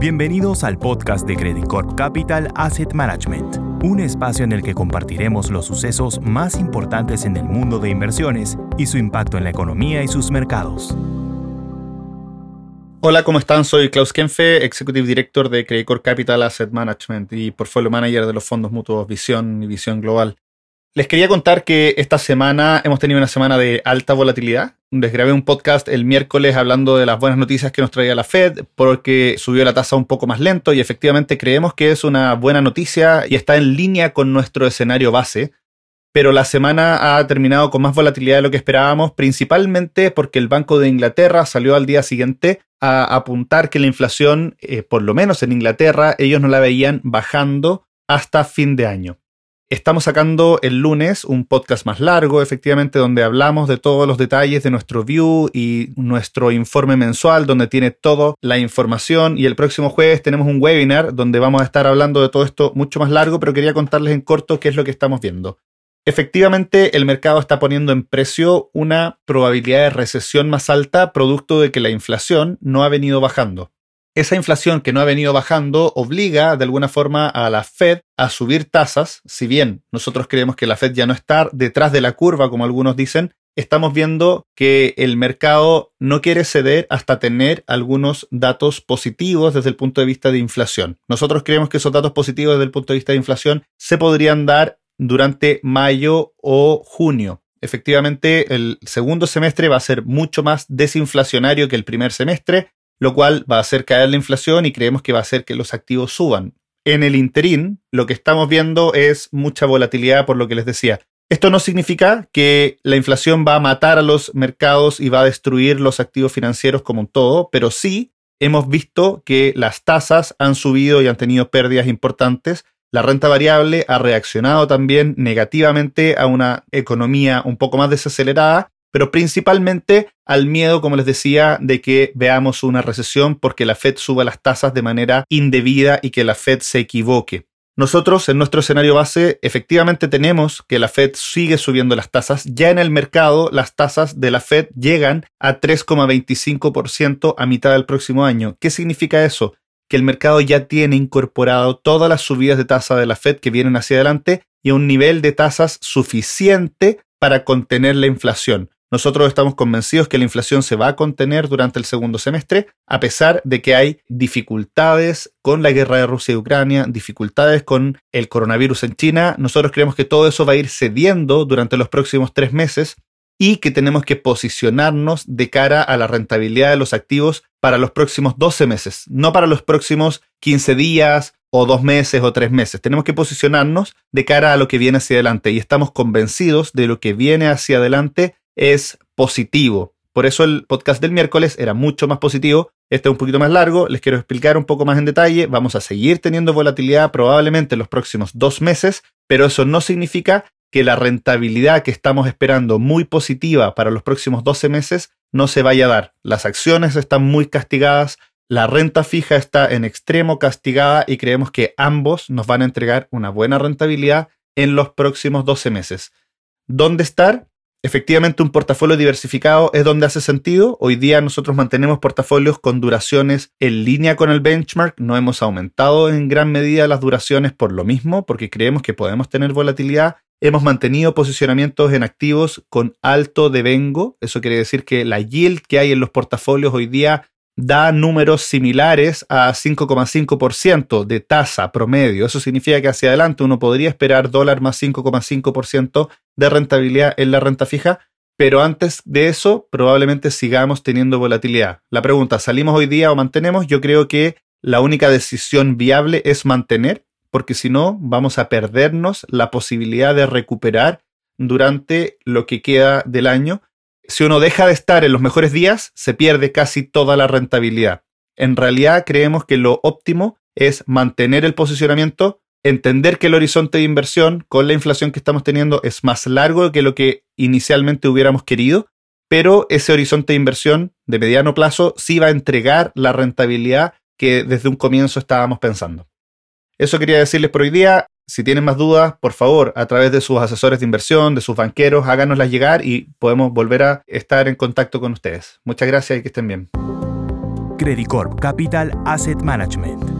Bienvenidos al podcast de Credit Corp Capital Asset Management, un espacio en el que compartiremos los sucesos más importantes en el mundo de inversiones y su impacto en la economía y sus mercados. Hola, ¿cómo están? Soy Klaus Kenfe, Executive Director de Credit Corp Capital Asset Management y Portfolio Manager de los fondos mutuos Visión y Visión Global. Les quería contar que esta semana hemos tenido una semana de alta volatilidad. Les grabé un podcast el miércoles hablando de las buenas noticias que nos traía la Fed porque subió la tasa un poco más lento y efectivamente creemos que es una buena noticia y está en línea con nuestro escenario base. Pero la semana ha terminado con más volatilidad de lo que esperábamos, principalmente porque el Banco de Inglaterra salió al día siguiente a apuntar que la inflación, eh, por lo menos en Inglaterra, ellos no la veían bajando hasta fin de año. Estamos sacando el lunes un podcast más largo, efectivamente, donde hablamos de todos los detalles de nuestro view y nuestro informe mensual, donde tiene toda la información. Y el próximo jueves tenemos un webinar donde vamos a estar hablando de todo esto mucho más largo, pero quería contarles en corto qué es lo que estamos viendo. Efectivamente, el mercado está poniendo en precio una probabilidad de recesión más alta producto de que la inflación no ha venido bajando esa inflación que no ha venido bajando obliga de alguna forma a la Fed a subir tasas, si bien nosotros creemos que la Fed ya no está detrás de la curva, como algunos dicen, estamos viendo que el mercado no quiere ceder hasta tener algunos datos positivos desde el punto de vista de inflación. Nosotros creemos que esos datos positivos desde el punto de vista de inflación se podrían dar durante mayo o junio. Efectivamente, el segundo semestre va a ser mucho más desinflacionario que el primer semestre lo cual va a hacer caer la inflación y creemos que va a hacer que los activos suban. En el interín, lo que estamos viendo es mucha volatilidad, por lo que les decía. Esto no significa que la inflación va a matar a los mercados y va a destruir los activos financieros como un todo, pero sí hemos visto que las tasas han subido y han tenido pérdidas importantes. La renta variable ha reaccionado también negativamente a una economía un poco más desacelerada pero principalmente al miedo, como les decía, de que veamos una recesión porque la Fed suba las tasas de manera indebida y que la Fed se equivoque. Nosotros en nuestro escenario base efectivamente tenemos que la Fed sigue subiendo las tasas. Ya en el mercado las tasas de la Fed llegan a 3,25% a mitad del próximo año. ¿Qué significa eso? Que el mercado ya tiene incorporado todas las subidas de tasa de la Fed que vienen hacia adelante y a un nivel de tasas suficiente para contener la inflación. Nosotros estamos convencidos que la inflación se va a contener durante el segundo semestre, a pesar de que hay dificultades con la guerra de Rusia y Ucrania, dificultades con el coronavirus en China. Nosotros creemos que todo eso va a ir cediendo durante los próximos tres meses y que tenemos que posicionarnos de cara a la rentabilidad de los activos para los próximos 12 meses, no para los próximos 15 días o dos meses o tres meses. Tenemos que posicionarnos de cara a lo que viene hacia adelante y estamos convencidos de lo que viene hacia adelante es positivo. Por eso el podcast del miércoles era mucho más positivo. Este es un poquito más largo, les quiero explicar un poco más en detalle. Vamos a seguir teniendo volatilidad probablemente en los próximos dos meses, pero eso no significa que la rentabilidad que estamos esperando muy positiva para los próximos 12 meses no se vaya a dar. Las acciones están muy castigadas, la renta fija está en extremo castigada y creemos que ambos nos van a entregar una buena rentabilidad en los próximos 12 meses. ¿Dónde estar? Efectivamente un portafolio diversificado es donde hace sentido. Hoy día nosotros mantenemos portafolios con duraciones en línea con el benchmark. No hemos aumentado en gran medida las duraciones por lo mismo, porque creemos que podemos tener volatilidad. Hemos mantenido posicionamientos en activos con alto devengo. Eso quiere decir que la yield que hay en los portafolios hoy día da números similares a 5,5% de tasa promedio. Eso significa que hacia adelante uno podría esperar dólar más 5,5% de rentabilidad en la renta fija, pero antes de eso probablemente sigamos teniendo volatilidad. La pregunta, ¿salimos hoy día o mantenemos? Yo creo que la única decisión viable es mantener, porque si no vamos a perdernos la posibilidad de recuperar durante lo que queda del año si uno deja de estar en los mejores días, se pierde casi toda la rentabilidad. En realidad creemos que lo óptimo es mantener el posicionamiento, entender que el horizonte de inversión con la inflación que estamos teniendo es más largo que lo que inicialmente hubiéramos querido, pero ese horizonte de inversión de mediano plazo sí va a entregar la rentabilidad que desde un comienzo estábamos pensando. Eso quería decirles por hoy día. Si tienen más dudas, por favor, a través de sus asesores de inversión, de sus banqueros, háganoslas llegar y podemos volver a estar en contacto con ustedes. Muchas gracias y que estén bien. Credit Corp Capital Asset Management.